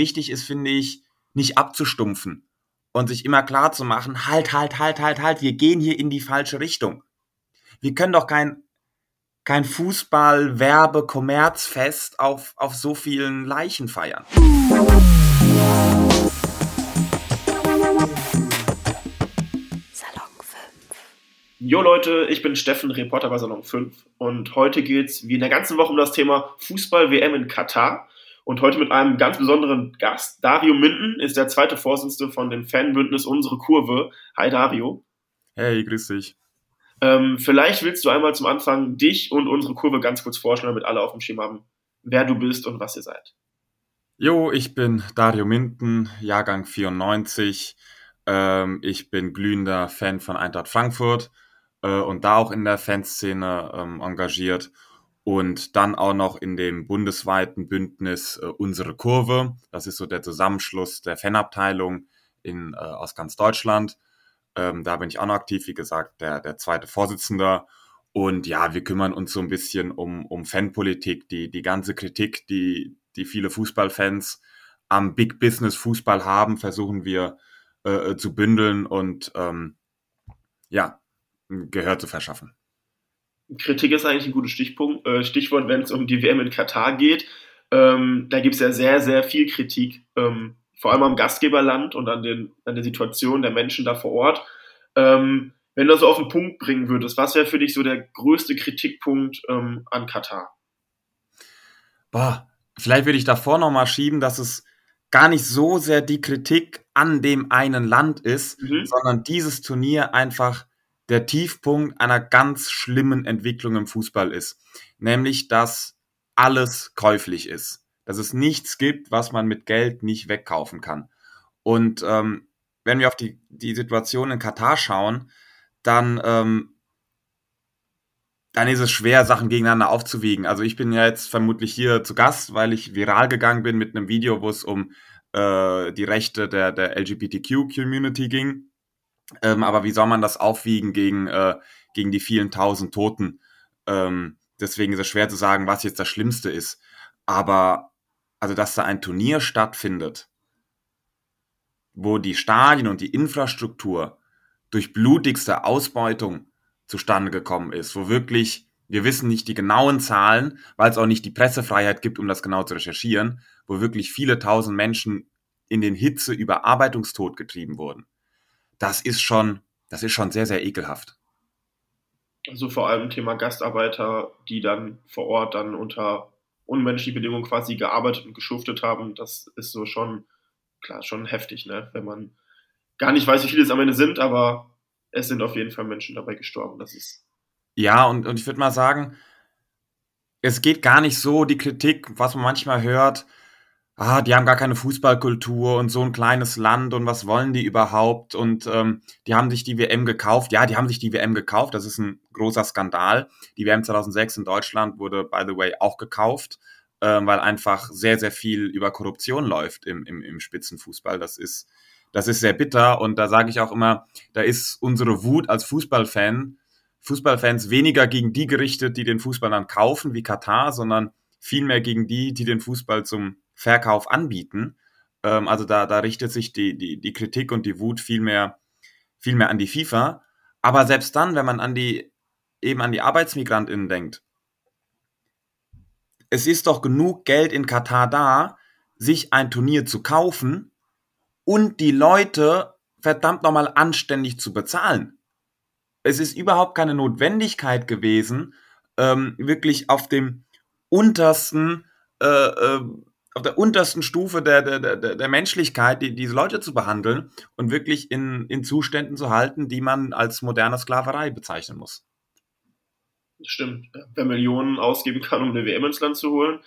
wichtig ist, finde ich, nicht abzustumpfen und sich immer klar zu machen, halt, halt, halt, halt, halt, wir gehen hier in die falsche Richtung. Wir können doch kein, kein Fußball, Werbe, Kommerzfest auf, auf so vielen Leichen feiern. Jo Leute, ich bin Steffen, Reporter bei Salon 5 und heute geht es wie in der ganzen Woche um das Thema Fußball-WM in Katar und heute mit einem ganz besonderen Gast. Dario Minden ist der zweite Vorsitzende von dem Fanbündnis Unsere Kurve. Hi Dario. Hey, grüß dich. Ähm, vielleicht willst du einmal zum Anfang dich und unsere Kurve ganz kurz vorstellen, damit alle auf dem Schirm haben, wer du bist und was ihr seid. Jo, ich bin Dario Minden, Jahrgang 94. Ähm, ich bin glühender Fan von Eintracht Frankfurt äh, und da auch in der Fanszene ähm, engagiert und dann auch noch in dem bundesweiten Bündnis äh, Unsere Kurve. Das ist so der Zusammenschluss der Fanabteilung in, äh, aus ganz Deutschland. Ähm, da bin ich auch noch aktiv, wie gesagt, der, der zweite Vorsitzende. Und ja, wir kümmern uns so ein bisschen um, um Fanpolitik, die, die ganze Kritik, die, die viele Fußballfans am Big Business Fußball haben, versuchen wir äh, zu bündeln und ähm, ja, Gehör zu verschaffen. Kritik ist eigentlich ein gutes Stichpunkt, äh, Stichwort, wenn es um die WM in Katar geht. Ähm, da gibt es ja sehr, sehr viel Kritik, ähm, vor allem am Gastgeberland und an, den, an der Situation der Menschen da vor Ort. Ähm, wenn du das so auf den Punkt bringen würdest, was wäre für dich so der größte Kritikpunkt ähm, an Katar? Boah, vielleicht würde ich davor nochmal schieben, dass es gar nicht so sehr die Kritik an dem einen Land ist, mhm. sondern dieses Turnier einfach der Tiefpunkt einer ganz schlimmen Entwicklung im Fußball ist. Nämlich, dass alles käuflich ist. Dass es nichts gibt, was man mit Geld nicht wegkaufen kann. Und ähm, wenn wir auf die, die Situation in Katar schauen, dann, ähm, dann ist es schwer, Sachen gegeneinander aufzuwiegen. Also ich bin ja jetzt vermutlich hier zu Gast, weil ich viral gegangen bin mit einem Video, wo es um äh, die Rechte der, der LGBTQ-Community ging. Ähm, aber wie soll man das aufwiegen gegen, äh, gegen die vielen tausend Toten? Ähm, deswegen ist es schwer zu sagen, was jetzt das Schlimmste ist. Aber also, dass da ein Turnier stattfindet, wo die Stadien und die Infrastruktur durch blutigste Ausbeutung zustande gekommen ist, wo wirklich, wir wissen nicht die genauen Zahlen, weil es auch nicht die Pressefreiheit gibt, um das genau zu recherchieren, wo wirklich viele tausend Menschen in den Hitze Überarbeitungstod getrieben wurden das ist schon, das ist schon sehr, sehr ekelhaft. Also vor allem Thema Gastarbeiter, die dann vor Ort dann unter unmenschlichen Bedingungen quasi gearbeitet und geschuftet haben, das ist so schon, klar, schon heftig, ne? Wenn man gar nicht weiß, wie viele es am Ende sind, aber es sind auf jeden Fall Menschen dabei gestorben. Das ist. Ja, und, und ich würde mal sagen, es geht gar nicht so die Kritik, was man manchmal hört, ah, die haben gar keine Fußballkultur und so ein kleines Land und was wollen die überhaupt? Und ähm, die haben sich die WM gekauft. Ja, die haben sich die WM gekauft. Das ist ein großer Skandal. Die WM 2006 in Deutschland wurde, by the way, auch gekauft, ähm, weil einfach sehr, sehr viel über Korruption läuft im, im, im Spitzenfußball. Das ist, das ist sehr bitter. Und da sage ich auch immer, da ist unsere Wut als Fußballfan, Fußballfans weniger gegen die gerichtet, die den Fußball dann kaufen, wie Katar, sondern vielmehr gegen die, die den Fußball zum Verkauf anbieten. Ähm, also da, da richtet sich die, die, die Kritik und die Wut viel mehr, viel mehr an die FIFA. Aber selbst dann, wenn man an die, eben an die ArbeitsmigrantInnen denkt, es ist doch genug Geld in Katar da, sich ein Turnier zu kaufen und die Leute verdammt nochmal anständig zu bezahlen. Es ist überhaupt keine Notwendigkeit gewesen, ähm, wirklich auf dem untersten äh, äh, auf der untersten Stufe der, der, der, der Menschlichkeit, die, diese Leute zu behandeln und wirklich in, in Zuständen zu halten, die man als moderne Sklaverei bezeichnen muss. Stimmt. Wer Millionen ausgeben kann, um eine WM ins Land zu holen,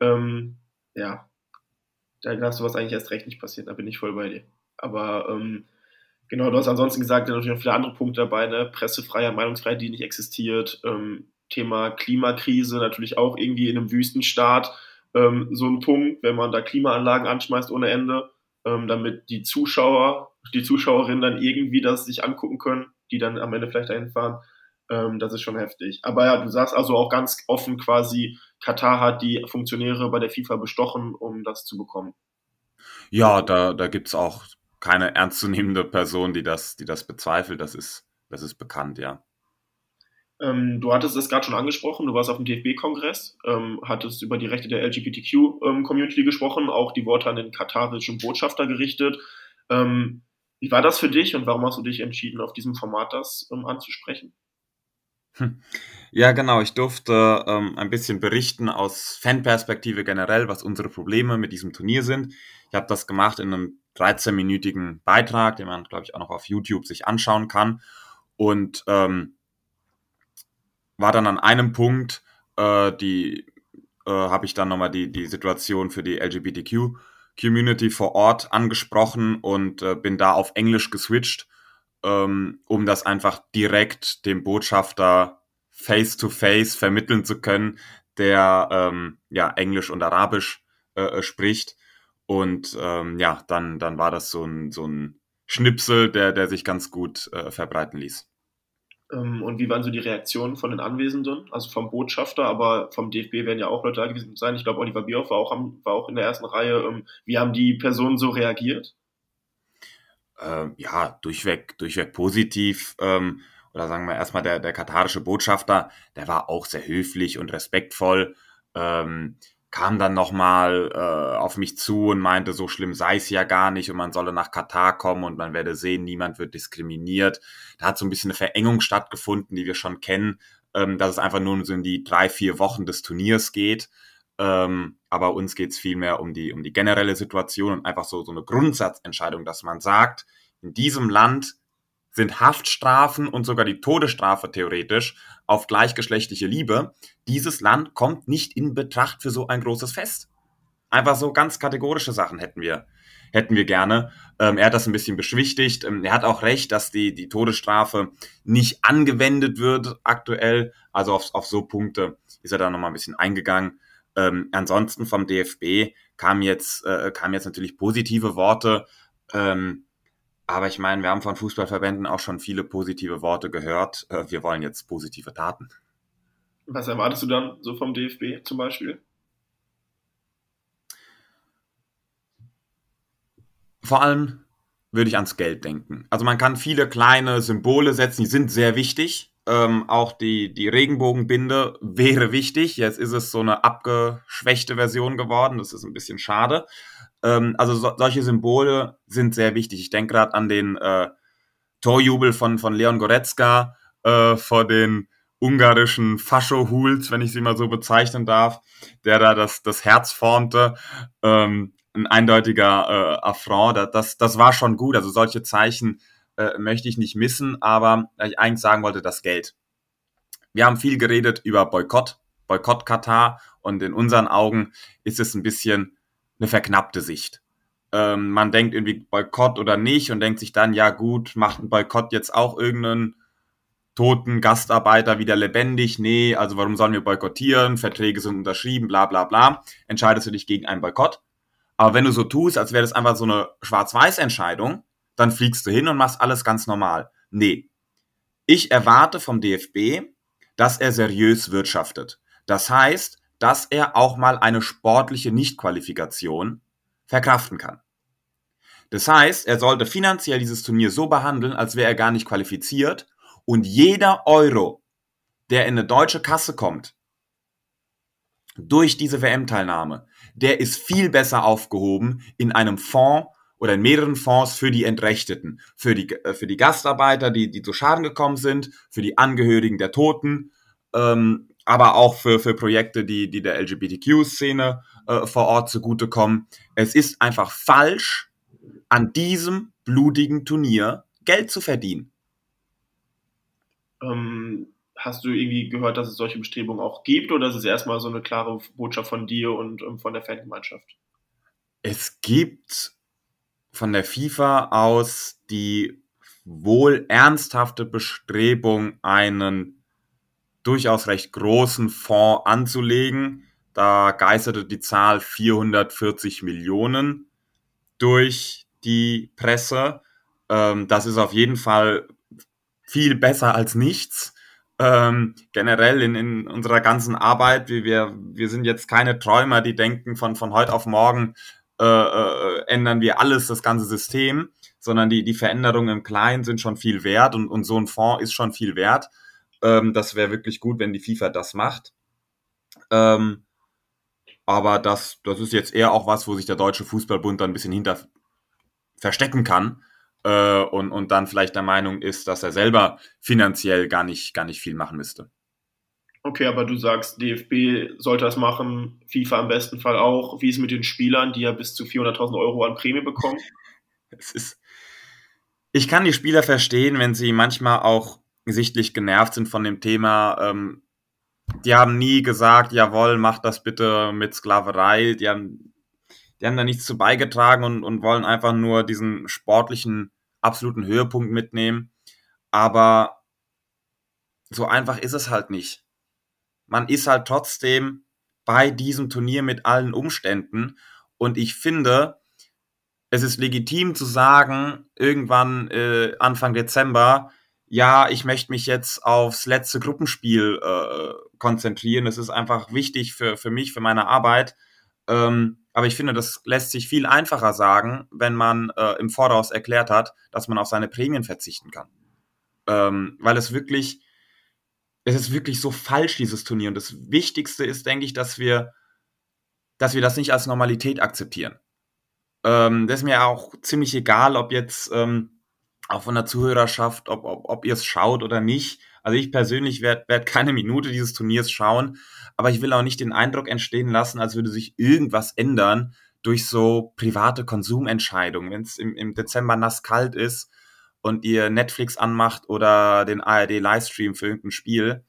ähm, ja, da darf sowas eigentlich erst recht nicht passieren, da bin ich voll bei dir. Aber ähm, genau, du hast ansonsten gesagt, da natürlich noch viele andere Punkte dabei, ne? Pressefreiheit, Meinungsfreiheit, die nicht existiert, ähm, Thema Klimakrise, natürlich auch irgendwie in einem Wüstenstaat ähm, so ein Punkt, wenn man da Klimaanlagen anschmeißt ohne Ende, ähm, damit die Zuschauer, die Zuschauerinnen dann irgendwie das sich angucken können, die dann am Ende vielleicht dahin fahren. Ähm, das ist schon heftig. Aber ja, du sagst also auch ganz offen quasi, Katar hat die Funktionäre bei der FIFA bestochen, um das zu bekommen. Ja, da, da gibt es auch keine ernstzunehmende Person, die das, die das bezweifelt. Das ist, das ist bekannt, ja. Ähm, du hattest es gerade schon angesprochen, du warst auf dem DFB-Kongress, ähm, hattest über die Rechte der LGBTQ-Community ähm, gesprochen, auch die Worte an den katarischen Botschafter gerichtet. Ähm, wie war das für dich und warum hast du dich entschieden, auf diesem Format das ähm, anzusprechen? Hm. Ja, genau. Ich durfte ähm, ein bisschen berichten aus Fanperspektive generell, was unsere Probleme mit diesem Turnier sind. Ich habe das gemacht in einem 13-minütigen Beitrag, den man, glaube ich, auch noch auf YouTube sich anschauen kann. Und ähm, war dann an einem Punkt, äh, die äh, habe ich dann nochmal die, die Situation für die LGBTQ-Community vor Ort angesprochen und äh, bin da auf Englisch geswitcht ähm, um das einfach direkt dem Botschafter face-to-face -face vermitteln zu können, der ähm, ja Englisch und Arabisch äh, äh, spricht. Und ähm, ja, dann, dann war das so ein, so ein Schnipsel, der, der sich ganz gut äh, verbreiten ließ. Ähm, und wie waren so die Reaktionen von den Anwesenden, also vom Botschafter, aber vom DFB werden ja auch Leute da gewesen sein. Ich glaube, Oliver Bierhoff war auch, war auch in der ersten Reihe. Ähm, wie haben die Personen so reagiert? äh, ja, durchweg, durchweg positiv. Ähm, oder sagen wir erstmal der, der katarische Botschafter, der war auch sehr höflich und respektvoll. Ähm, kam dann nochmal äh, auf mich zu und meinte, so schlimm sei es ja gar nicht und man solle nach Katar kommen und man werde sehen, niemand wird diskriminiert. Da hat so ein bisschen eine Verengung stattgefunden, die wir schon kennen, ähm, dass es einfach nur so in die drei, vier Wochen des Turniers geht. Ähm, aber uns geht es vielmehr um die, um die generelle Situation und einfach so, so eine Grundsatzentscheidung, dass man sagt, in diesem Land sind Haftstrafen und sogar die Todesstrafe theoretisch auf gleichgeschlechtliche Liebe. Dieses Land kommt nicht in Betracht für so ein großes Fest. Einfach so ganz kategorische Sachen hätten wir, hätten wir gerne. Ähm, er hat das ein bisschen beschwichtigt. Ähm, er hat auch recht, dass die, die Todesstrafe nicht angewendet wird aktuell. Also auf, auf so Punkte ist er da nochmal ein bisschen eingegangen. Ähm, ansonsten vom DFB kam jetzt, äh, kam jetzt natürlich positive Worte. Ähm, aber ich meine, wir haben von Fußballverbänden auch schon viele positive Worte gehört. Äh, wir wollen jetzt positive Taten. Was erwartest du dann so vom DFB zum Beispiel? Vor allem würde ich ans Geld denken. Also man kann viele kleine Symbole setzen, die sind sehr wichtig. Ähm, auch die, die Regenbogenbinde wäre wichtig. Jetzt ist es so eine abgeschwächte Version geworden. Das ist ein bisschen schade. Ähm, also so, solche Symbole sind sehr wichtig. Ich denke gerade an den äh, Torjubel von, von Leon Goretzka äh, vor den ungarischen Fascho-Huls, wenn ich sie mal so bezeichnen darf, der da das, das Herz formte. Ähm, ein eindeutiger äh, Affront. Das, das war schon gut. Also solche Zeichen äh, möchte ich nicht missen, aber ich eigentlich sagen wollte, das Geld. Wir haben viel geredet über Boykott, Boykott Katar und in unseren Augen ist es ein bisschen eine verknappte Sicht. Ähm, man denkt irgendwie Boykott oder nicht und denkt sich dann, ja gut, macht ein Boykott jetzt auch irgendeinen toten Gastarbeiter wieder lebendig? Nee, also warum sollen wir boykottieren? Verträge sind unterschrieben, bla bla bla. Entscheidest du dich gegen einen Boykott? Aber wenn du so tust, als wäre das einfach so eine Schwarz-Weiß-Entscheidung, dann fliegst du hin und machst alles ganz normal. Nee. Ich erwarte vom DFB, dass er seriös wirtschaftet. Das heißt, dass er auch mal eine sportliche Nichtqualifikation verkraften kann. Das heißt, er sollte finanziell dieses Turnier so behandeln, als wäre er gar nicht qualifiziert und jeder Euro, der in eine deutsche Kasse kommt, durch diese WM-Teilnahme, der ist viel besser aufgehoben in einem Fonds oder in mehreren Fonds für die Entrechteten, für die, äh, für die Gastarbeiter, die, die zu Schaden gekommen sind, für die Angehörigen der Toten, ähm, aber auch für, für Projekte, die, die der LGBTQ-Szene äh, vor Ort zugutekommen. Es ist einfach falsch, an diesem blutigen Turnier Geld zu verdienen. Ähm, hast du irgendwie gehört, dass es solche Bestrebungen auch gibt oder ist es erstmal so eine klare Botschaft von dir und ähm, von der Fangemeinschaft? Es gibt von der FIFA aus die wohl ernsthafte Bestrebung, einen durchaus recht großen Fonds anzulegen. Da geisterte die Zahl 440 Millionen durch die Presse. Ähm, das ist auf jeden Fall viel besser als nichts. Ähm, generell in, in unserer ganzen Arbeit, wir, wir, sind jetzt keine Träumer, die denken von, von heute auf morgen, äh, äh, ändern wir alles, das ganze System, sondern die, die Veränderungen im Kleinen sind schon viel wert und, und so ein Fonds ist schon viel wert. Ähm, das wäre wirklich gut, wenn die FIFA das macht. Ähm, aber das, das ist jetzt eher auch was, wo sich der Deutsche Fußballbund dann ein bisschen hinter verstecken kann äh, und, und dann vielleicht der Meinung ist, dass er selber finanziell gar nicht, gar nicht viel machen müsste. Okay, aber du sagst, DFB sollte das machen, FIFA im besten Fall auch. Wie ist es mit den Spielern, die ja bis zu 400.000 Euro an Prämie bekommen? es ist, ich kann die Spieler verstehen, wenn sie manchmal auch sichtlich genervt sind von dem Thema. Ähm, die haben nie gesagt, jawohl, mach das bitte mit Sklaverei. Die haben, die haben da nichts zu beigetragen und, und wollen einfach nur diesen sportlichen absoluten Höhepunkt mitnehmen. Aber so einfach ist es halt nicht man ist halt trotzdem bei diesem Turnier mit allen Umständen. Und ich finde, es ist legitim zu sagen, irgendwann äh, Anfang Dezember, ja, ich möchte mich jetzt aufs letzte Gruppenspiel äh, konzentrieren. Das ist einfach wichtig für, für mich, für meine Arbeit. Ähm, aber ich finde, das lässt sich viel einfacher sagen, wenn man äh, im Voraus erklärt hat, dass man auf seine Prämien verzichten kann. Ähm, weil es wirklich es ist wirklich so falsch, dieses Turnier. Und das Wichtigste ist, denke ich, dass wir, dass wir das nicht als Normalität akzeptieren. Ähm, das ist mir auch ziemlich egal, ob jetzt ähm, auch von der Zuhörerschaft, ob, ob, ob ihr es schaut oder nicht. Also ich persönlich werde werd keine Minute dieses Turniers schauen, aber ich will auch nicht den Eindruck entstehen lassen, als würde sich irgendwas ändern durch so private Konsumentscheidungen. Wenn es im, im Dezember nass kalt ist, und ihr Netflix anmacht oder den ARD-Livestream für irgendein Spiel,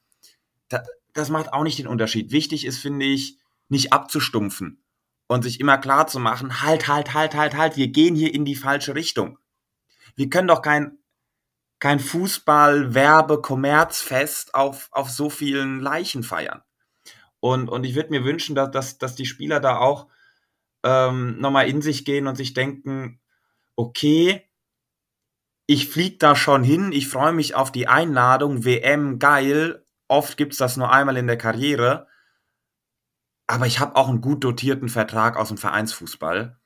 da, das macht auch nicht den Unterschied. Wichtig ist, finde ich, nicht abzustumpfen und sich immer klar zu machen, halt, halt, halt, halt, halt, wir gehen hier in die falsche Richtung. Wir können doch kein, kein Fußball, Werbe, Kommerzfest auf, auf so vielen Leichen feiern. Und, und ich würde mir wünschen, dass, dass, dass die Spieler da auch ähm, nochmal in sich gehen und sich denken, okay, ich flieg da schon hin, ich freue mich auf die Einladung, WM, geil. Oft gibt's das nur einmal in der Karriere. Aber ich habe auch einen gut dotierten Vertrag aus dem Vereinsfußball.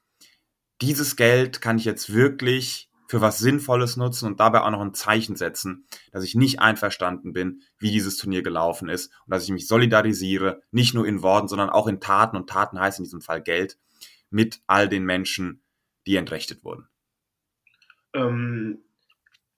Dieses Geld kann ich jetzt wirklich für was Sinnvolles nutzen und dabei auch noch ein Zeichen setzen, dass ich nicht einverstanden bin, wie dieses Turnier gelaufen ist und dass ich mich solidarisiere, nicht nur in Worten, sondern auch in Taten und Taten heißt in diesem Fall Geld, mit all den Menschen, die entrechtet wurden. Ähm,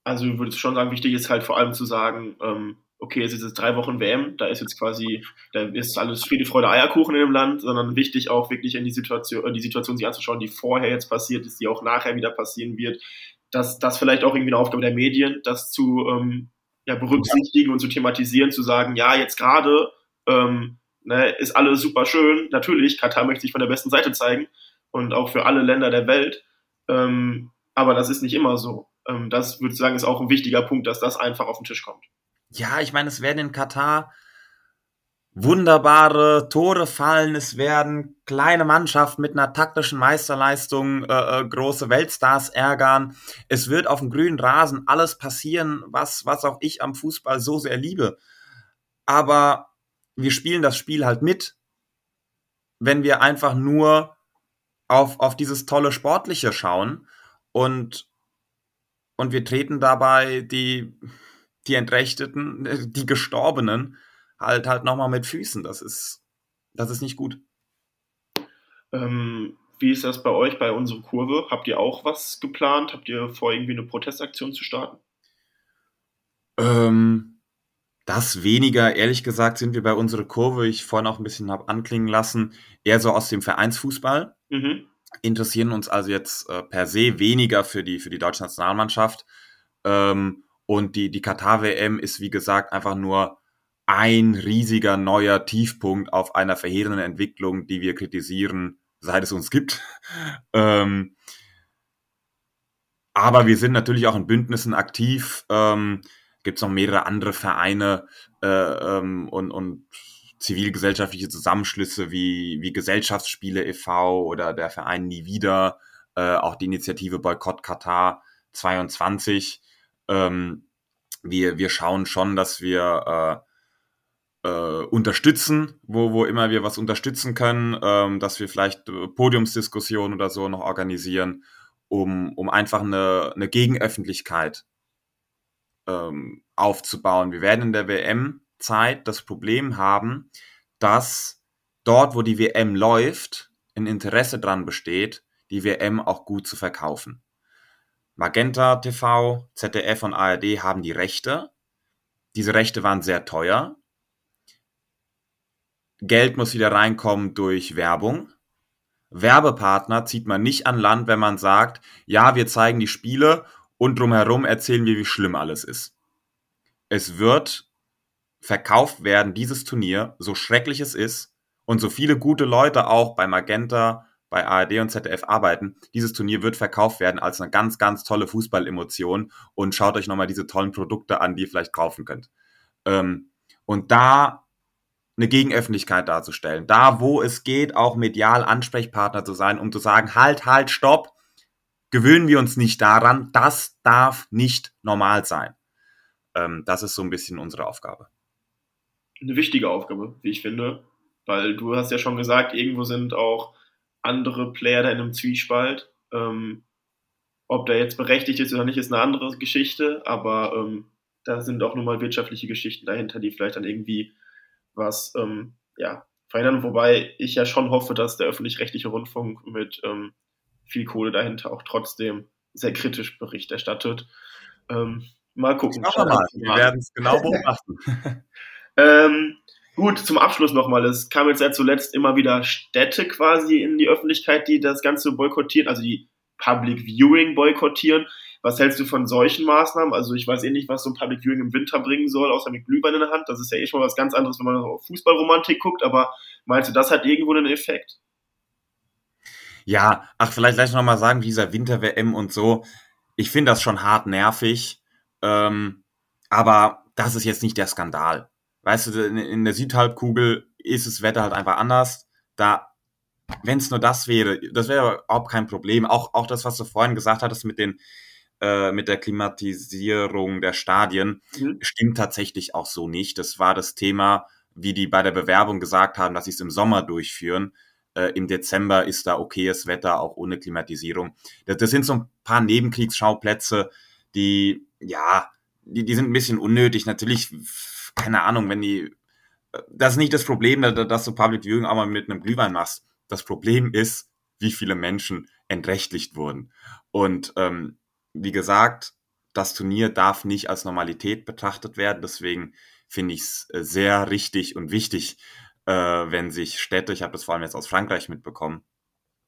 also ich würde schon sagen, wichtig ist halt vor allem zu sagen, ähm, okay, es ist jetzt drei Wochen WM, da ist jetzt quasi, da ist alles Friede, Freude, Eierkuchen in dem Land, sondern wichtig auch wirklich in die Situation, die Situation sich anzuschauen, die vorher jetzt passiert ist, die auch nachher wieder passieren wird. Dass das vielleicht auch irgendwie eine Aufgabe der Medien, das zu ähm, ja, berücksichtigen und zu thematisieren, zu sagen, ja, jetzt gerade ähm, ne, ist alles super schön. Natürlich, Katar möchte sich von der besten Seite zeigen und auch für alle Länder der Welt. Ähm, aber das ist nicht immer so. Ähm, das würde ich sagen, ist auch ein wichtiger Punkt, dass das einfach auf den Tisch kommt. Ja, ich meine, es werden in Katar wunderbare Tore fallen, es werden kleine Mannschaften mit einer taktischen Meisterleistung äh, äh, große Weltstars ärgern. Es wird auf dem grünen Rasen alles passieren, was, was auch ich am Fußball so sehr liebe. Aber wir spielen das Spiel halt mit, wenn wir einfach nur auf, auf dieses tolle Sportliche schauen. Und und wir treten dabei die, die Entrechteten, äh, die Gestorbenen halt halt nochmal mit Füßen. Das ist, das ist nicht gut. Ähm, wie ist das bei euch, bei unserer Kurve? Habt ihr auch was geplant? Habt ihr vor, irgendwie eine Protestaktion zu starten? Ähm, das weniger, ehrlich gesagt, sind wir bei unserer Kurve, ich vorhin auch ein bisschen habe anklingen lassen, eher so aus dem Vereinsfußball. Mhm interessieren uns also jetzt äh, per se weniger für die, für die deutsche Nationalmannschaft. Ähm, und die, die Katar-WM ist, wie gesagt, einfach nur ein riesiger neuer Tiefpunkt auf einer verheerenden Entwicklung, die wir kritisieren, seit es uns gibt. ähm, aber wir sind natürlich auch in Bündnissen aktiv. Ähm, Gibt es noch mehrere andere Vereine äh, ähm, und, und zivilgesellschaftliche Zusammenschlüsse wie, wie Gesellschaftsspiele e.V. oder der Verein Nie wieder, äh, auch die Initiative Boykott Katar 22. Ähm, wir, wir schauen schon, dass wir äh, unterstützen, wo, wo immer wir was unterstützen können, ähm, dass wir vielleicht äh, Podiumsdiskussionen oder so noch organisieren, um, um einfach eine, eine Gegenöffentlichkeit ähm, aufzubauen. Wir werden in der WM-Zeit das Problem haben, dass dort, wo die WM läuft, ein Interesse dran besteht, die WM auch gut zu verkaufen. Magenta TV, ZDF und ARD haben die Rechte. Diese Rechte waren sehr teuer. Geld muss wieder reinkommen durch Werbung. Werbepartner zieht man nicht an Land, wenn man sagt, ja, wir zeigen die Spiele und drumherum erzählen wir, wie schlimm alles ist. Es wird verkauft werden, dieses Turnier, so schrecklich es ist und so viele gute Leute auch bei Magenta, bei ARD und ZDF arbeiten, dieses Turnier wird verkauft werden als eine ganz, ganz tolle Fußballemotion und schaut euch nochmal diese tollen Produkte an, die ihr vielleicht kaufen könnt. Ähm, und da eine Gegenöffentlichkeit darzustellen. Da, wo es geht, auch medial Ansprechpartner zu sein, um zu sagen, halt, halt, stopp, gewöhnen wir uns nicht daran, das darf nicht normal sein. Ähm, das ist so ein bisschen unsere Aufgabe. Eine wichtige Aufgabe, wie ich finde, weil du hast ja schon gesagt, irgendwo sind auch andere Player da in einem Zwiespalt. Ähm, ob der jetzt berechtigt ist oder nicht, ist eine andere Geschichte, aber ähm, da sind auch nun mal wirtschaftliche Geschichten dahinter, die vielleicht dann irgendwie was ähm, ja, verhindern. Wobei ich ja schon hoffe, dass der öffentlich-rechtliche Rundfunk mit ähm, viel Kohle dahinter auch trotzdem sehr kritisch Bericht erstattet. Ähm, mal gucken. Schauen wir mal. Wir werden es genau beobachten. ähm, gut, zum Abschluss nochmal. Es kam jetzt ja zuletzt immer wieder Städte quasi in die Öffentlichkeit, die das Ganze boykottieren, also die Public Viewing boykottieren. Was hältst du von solchen Maßnahmen? Also ich weiß eh nicht, was so ein Public Viewing im Winter bringen soll, außer mit Glühwein in der Hand. Das ist ja eh schon mal was ganz anderes, wenn man auf Fußballromantik guckt. Aber meinst du, das hat irgendwo einen Effekt? Ja, ach, vielleicht gleich nochmal sagen, dieser Winter-WM und so. Ich finde das schon hart nervig. Ähm, aber das ist jetzt nicht der Skandal. Weißt du, in der Südhalbkugel ist das Wetter halt einfach anders. Da, wenn es nur das wäre, das wäre überhaupt kein Problem. Auch, auch das, was du vorhin gesagt hattest mit den, äh, mit der Klimatisierung der Stadien mhm. stimmt tatsächlich auch so nicht. Das war das Thema, wie die bei der Bewerbung gesagt haben, dass sie es im Sommer durchführen. Äh, Im Dezember ist da okayes Wetter, auch ohne Klimatisierung. Das, das sind so ein paar Nebenkriegsschauplätze, die, ja, die, die sind ein bisschen unnötig. Natürlich, keine Ahnung, wenn die, das ist nicht das Problem, dass du Public Viewing auch mal mit einem Glühwein machst. Das Problem ist, wie viele Menschen entrechtlicht wurden. Und ähm, wie gesagt, das Turnier darf nicht als Normalität betrachtet werden. Deswegen finde ich es äh, sehr richtig und wichtig, äh, wenn sich Städte, ich habe das vor allem jetzt aus Frankreich mitbekommen,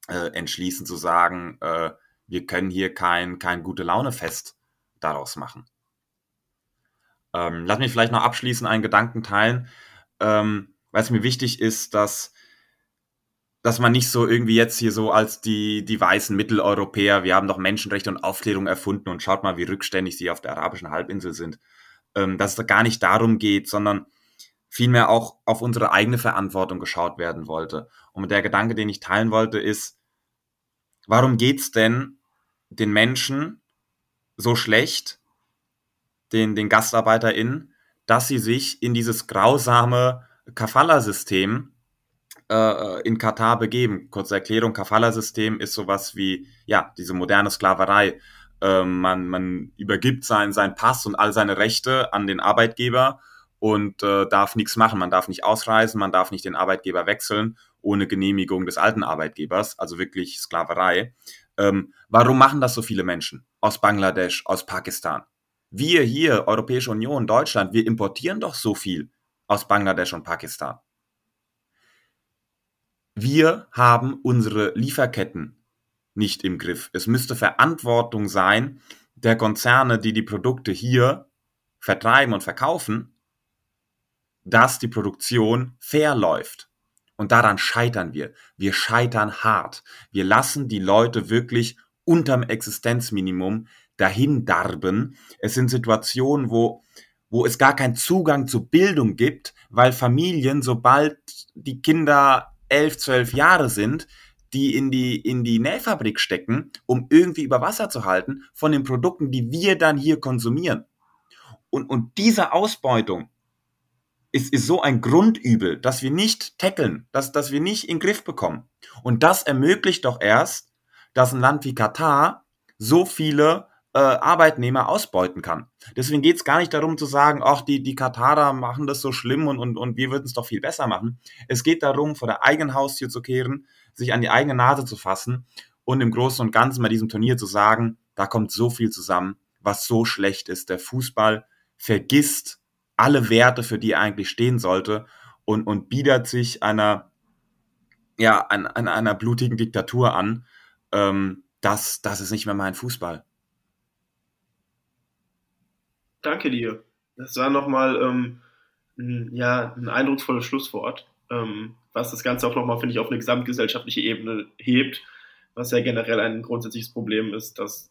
äh, entschließen zu sagen, äh, wir können hier kein, kein gute Laune-Fest daraus machen. Ähm, lass mich vielleicht noch abschließend einen Gedanken teilen, ähm, es mir wichtig ist, dass dass man nicht so irgendwie jetzt hier so als die, die weißen Mitteleuropäer, wir haben doch Menschenrechte und Aufklärung erfunden und schaut mal, wie rückständig sie auf der arabischen Halbinsel sind. Ähm, dass es da gar nicht darum geht, sondern vielmehr auch auf unsere eigene Verantwortung geschaut werden wollte. Und der Gedanke, den ich teilen wollte, ist, warum geht's denn den Menschen so schlecht, den, den GastarbeiterInnen, dass sie sich in dieses grausame Kafala-System äh, in Katar begeben. Kurze Erklärung, Kafala-System ist sowas wie, ja, diese moderne Sklaverei. Ähm, man, man übergibt sein, sein Pass und all seine Rechte an den Arbeitgeber und äh, darf nichts machen. Man darf nicht ausreisen, man darf nicht den Arbeitgeber wechseln ohne Genehmigung des alten Arbeitgebers, also wirklich Sklaverei. Ähm, warum machen das so viele Menschen aus Bangladesch, aus Pakistan? Wir hier, Europäische Union, Deutschland, wir importieren doch so viel aus Bangladesch und Pakistan wir haben unsere Lieferketten nicht im Griff. Es müsste Verantwortung sein der Konzerne, die die Produkte hier vertreiben und verkaufen, dass die Produktion fair läuft. Und daran scheitern wir. Wir scheitern hart. Wir lassen die Leute wirklich unterm Existenzminimum dahin darben. Es sind Situationen, wo, wo es gar keinen Zugang zu Bildung gibt, weil Familien, sobald die Kinder elf, zwölf Jahre sind, die in die, in die Nähfabrik stecken, um irgendwie über Wasser zu halten, von den Produkten, die wir dann hier konsumieren. Und, und diese Ausbeutung, ist, ist so ein Grundübel, dass wir nicht tackeln, dass, dass wir nicht in den Griff bekommen. Und das ermöglicht doch erst, dass ein Land wie Katar so viele äh, Arbeitnehmer ausbeuten kann. Deswegen geht es gar nicht darum zu sagen, ach, die, die Katarer machen das so schlimm und, und, und wir würden es doch viel besser machen. Es geht darum, vor der eigenen Haustür zu kehren, sich an die eigene Nase zu fassen und im Großen und Ganzen bei diesem Turnier zu sagen, da kommt so viel zusammen, was so schlecht ist. Der Fußball vergisst alle Werte, für die er eigentlich stehen sollte und, und biedert sich einer, ja, an, an einer blutigen Diktatur an. Ähm, das, das ist nicht mehr mein Fußball. Danke dir. Das war nochmal ähm, ein, ja, ein eindrucksvolles Schlusswort, ähm, was das Ganze auch nochmal, finde ich, auf eine gesamtgesellschaftliche Ebene hebt, was ja generell ein grundsätzliches Problem ist, dass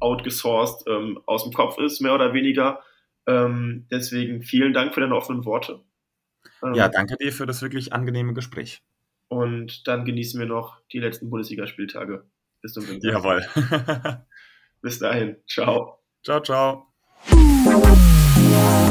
outgesourced ähm, aus dem Kopf ist, mehr oder weniger. Ähm, deswegen vielen Dank für deine offenen Worte. Ähm, ja, danke dir für das wirklich angenehme Gespräch. Und dann genießen wir noch die letzten Bundesligaspieltage. Bis zum Winter. Jawohl. Bis dahin. Ciao. Ciao, ciao. Ooh.